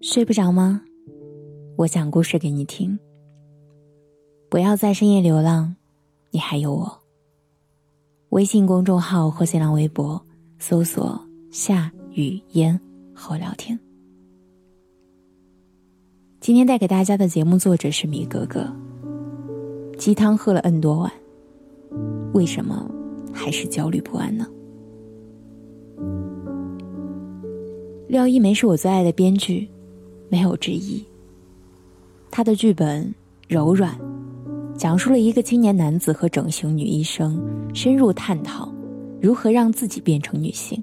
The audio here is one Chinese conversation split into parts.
睡不着吗？我讲故事给你听。不要在深夜流浪，你还有我。微信公众号或新浪微博搜索“夏雨嫣”和我聊天。今天带给大家的节目作者是米格格。鸡汤喝了 N 多碗，为什么还是焦虑不安呢？廖一梅是我最爱的编剧。没有之一。他的剧本柔软，讲述了一个青年男子和整形女医生深入探讨如何让自己变成女性。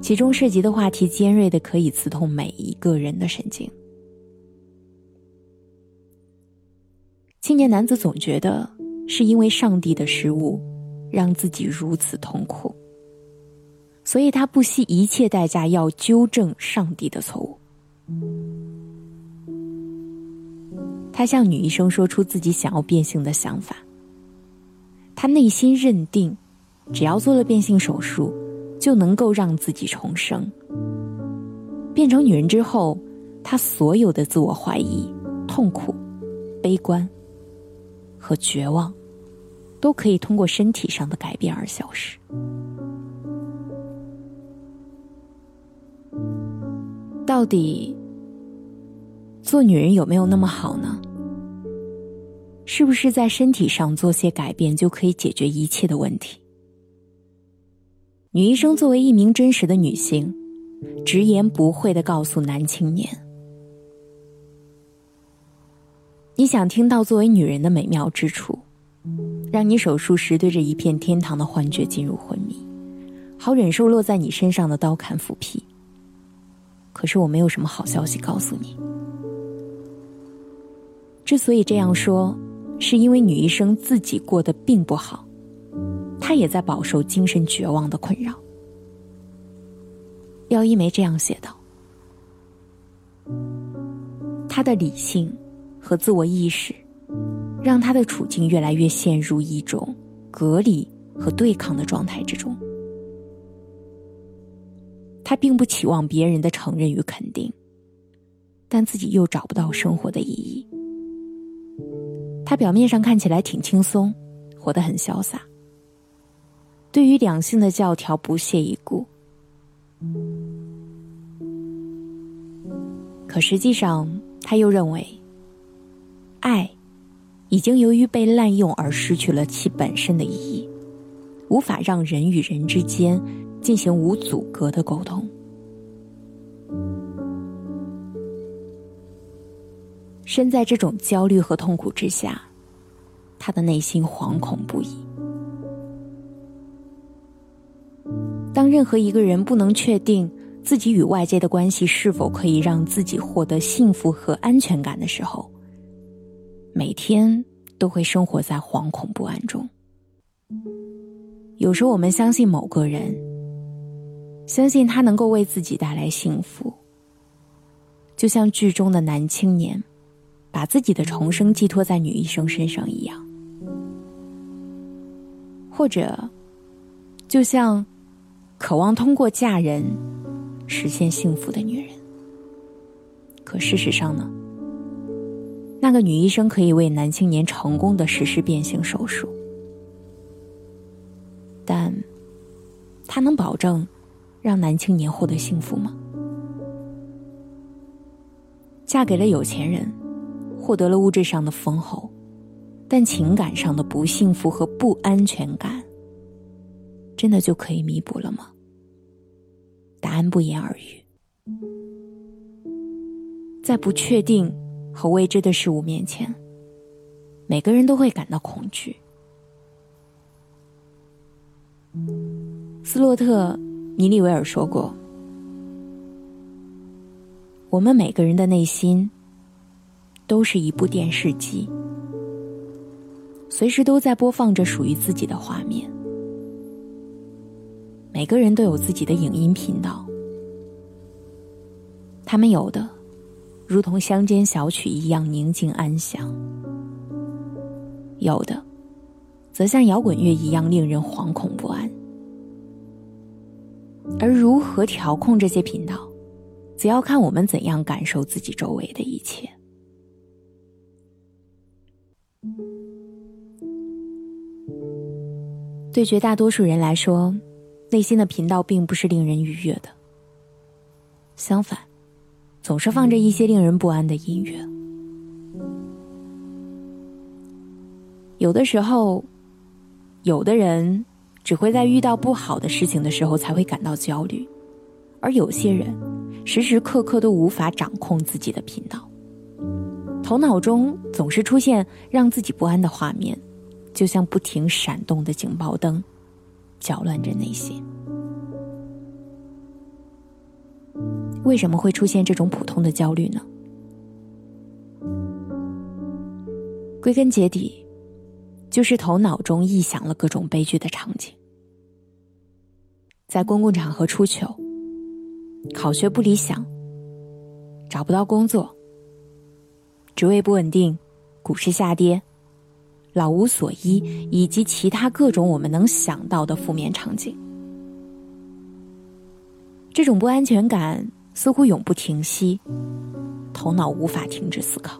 其中涉及的话题尖锐的可以刺痛每一个人的神经。青年男子总觉得是因为上帝的失误，让自己如此痛苦，所以他不惜一切代价要纠正上帝的错误。他向女医生说出自己想要变性的想法。他内心认定，只要做了变性手术，就能够让自己重生。变成女人之后，他所有的自我怀疑、痛苦、悲观和绝望，都可以通过身体上的改变而消失。到底？做女人有没有那么好呢？是不是在身体上做些改变就可以解决一切的问题？女医生作为一名真实的女性，直言不讳的告诉男青年：“你想听到作为女人的美妙之处，让你手术时对着一片天堂的幻觉进入昏迷，好忍受落在你身上的刀砍斧劈。可是我没有什么好消息告诉你。”之所以这样说，是因为女医生自己过得并不好，她也在饱受精神绝望的困扰。廖一梅这样写道：“她的理性和自我意识，让她的处境越来越陷入一种隔离和对抗的状态之中。他并不期望别人的承认与肯定，但自己又找不到生活的意义。”他表面上看起来挺轻松，活得很潇洒。对于两性的教条不屑一顾，可实际上他又认为，爱已经由于被滥用而失去了其本身的意义，无法让人与人之间进行无阻隔的沟通。身在这种焦虑和痛苦之下，他的内心惶恐不已。当任何一个人不能确定自己与外界的关系是否可以让自己获得幸福和安全感的时候，每天都会生活在惶恐不安中。有时候，我们相信某个人，相信他能够为自己带来幸福，就像剧中的男青年。把自己的重生寄托在女医生身上一样，或者，就像渴望通过嫁人实现幸福的女人。可事实上呢，那个女医生可以为男青年成功的实施变性手术，但她能保证让男青年获得幸福吗？嫁给了有钱人。获得了物质上的丰厚，但情感上的不幸福和不安全感，真的就可以弥补了吗？答案不言而喻。在不确定和未知的事物面前，每个人都会感到恐惧。斯洛特·尼利维尔说过：“我们每个人的内心。”都是一部电视机，随时都在播放着属于自己的画面。每个人都有自己的影音频道，他们有的如同乡间小曲一样宁静安详，有的则像摇滚乐一样令人惶恐不安。而如何调控这些频道，则要看我们怎样感受自己周围的一切。对绝大多数人来说，内心的频道并不是令人愉悦的。相反，总是放着一些令人不安的音乐。有的时候，有的人只会在遇到不好的事情的时候才会感到焦虑，而有些人时时刻刻都无法掌控自己的频道，头脑中总是出现让自己不安的画面。就像不停闪动的警报灯，搅乱着内心。为什么会出现这种普通的焦虑呢？归根结底，就是头脑中臆想了各种悲剧的场景：在公共场合出糗，考学不理想，找不到工作，职位不稳定，股市下跌。老无所依，以及其他各种我们能想到的负面场景，这种不安全感似乎永不停息，头脑无法停止思考，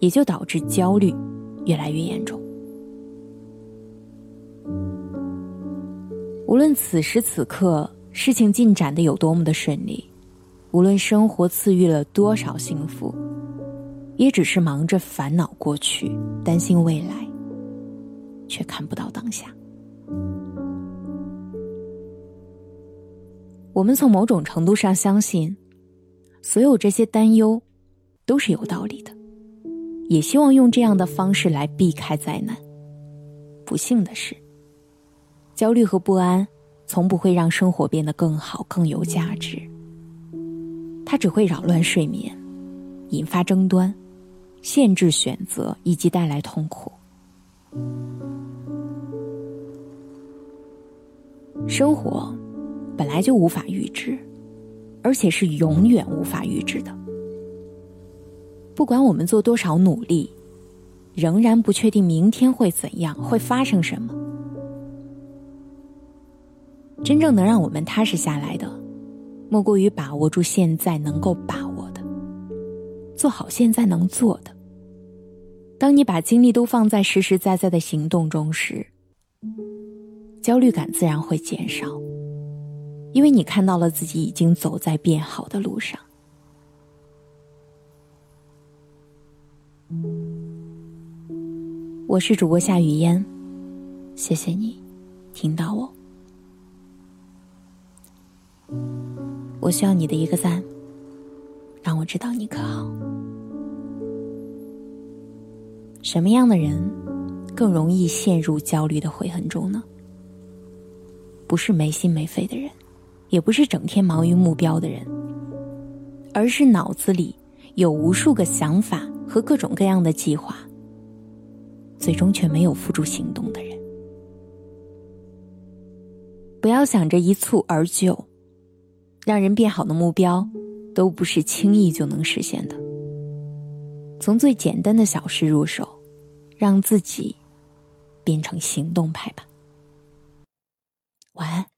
也就导致焦虑越来越严重。无论此时此刻事情进展的有多么的顺利，无论生活赐予了多少幸福。也只是忙着烦恼过去，担心未来，却看不到当下。我们从某种程度上相信，所有这些担忧都是有道理的，也希望用这样的方式来避开灾难。不幸的是，焦虑和不安从不会让生活变得更好、更有价值，它只会扰乱睡眠，引发争端。限制选择以及带来痛苦。生活本来就无法预知，而且是永远无法预知的。不管我们做多少努力，仍然不确定明天会怎样，会发生什么。真正能让我们踏实下来的，莫过于把握住现在能够把握的，做好现在能做的。当你把精力都放在实实在在的行动中时，焦虑感自然会减少，因为你看到了自己已经走在变好的路上。我是主播夏雨嫣，谢谢你听到我，我需要你的一个赞，让我知道你可好。什么样的人更容易陷入焦虑的悔恨中呢？不是没心没肺的人，也不是整天忙于目标的人，而是脑子里有无数个想法和各种各样的计划，最终却没有付诸行动的人。不要想着一蹴而就，让人变好的目标都不是轻易就能实现的。从最简单的小事入手，让自己变成行动派吧。晚安。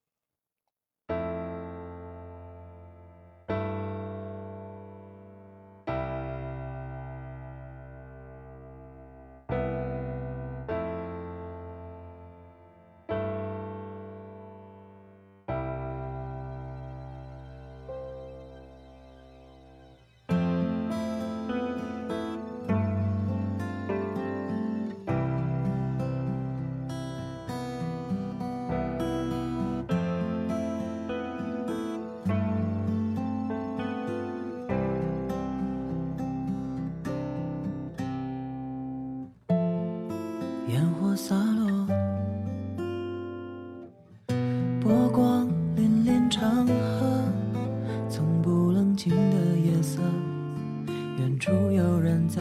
处有人在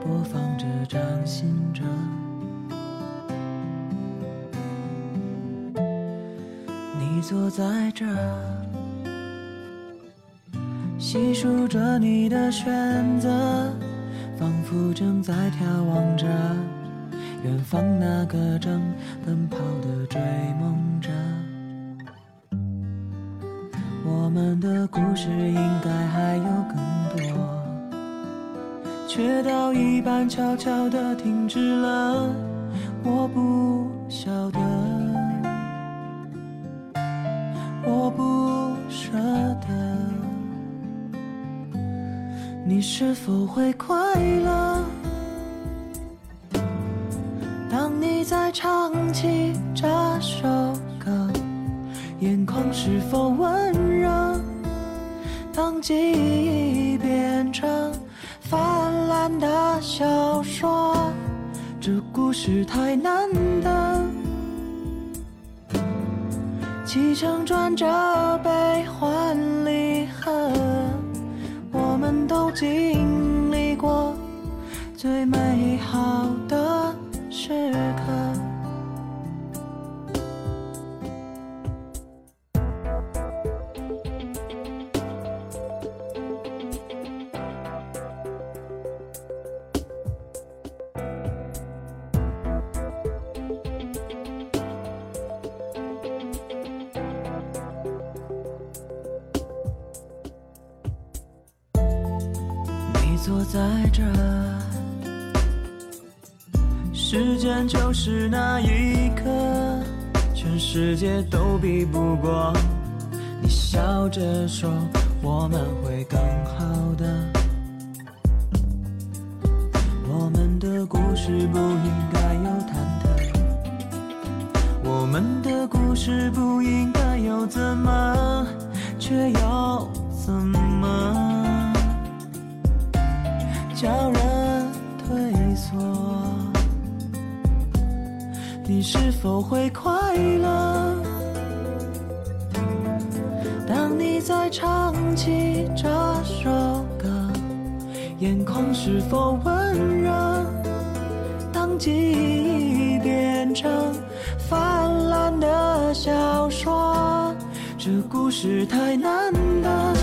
播放着《掌心者》。你坐在这，细数着你的选择，仿佛正在眺望着。远方那个正奔跑的追梦者，我们的故事应该还有更多，却到一半悄悄地停止了。我不晓得，我不舍得，你是否会快乐？当你在唱起这首歌。眼眶是否温热？当记忆变成看的小说，这故事太难得。起承转折，悲欢离合，我们都经历过最美好坐在这，时间就是那一刻，全世界都比不过。你笑着说我们会更好的，我们的故事不应该有忐忑，我们的故事不应该有怎么，却否会快乐？当你在唱起这首歌，眼眶是否温热？当记忆变成泛滥的小说，这故事太难得。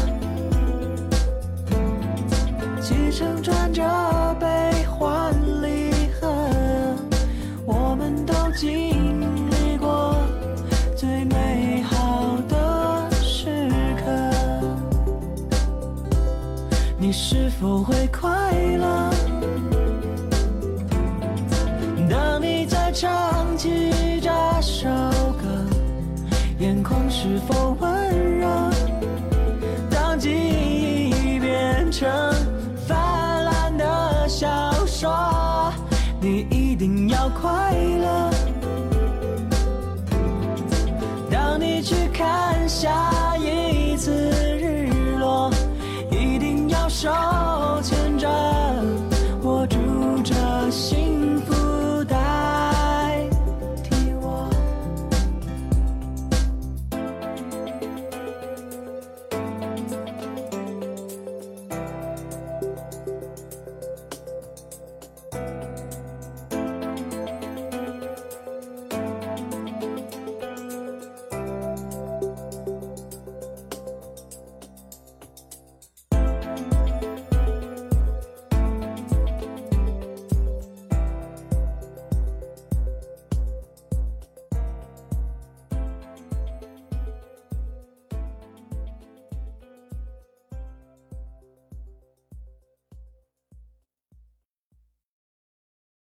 起承转折，悲是否会快乐？当你在唱起这首歌，眼眶是否温热？当记忆变成泛滥的小说……你一定要快乐。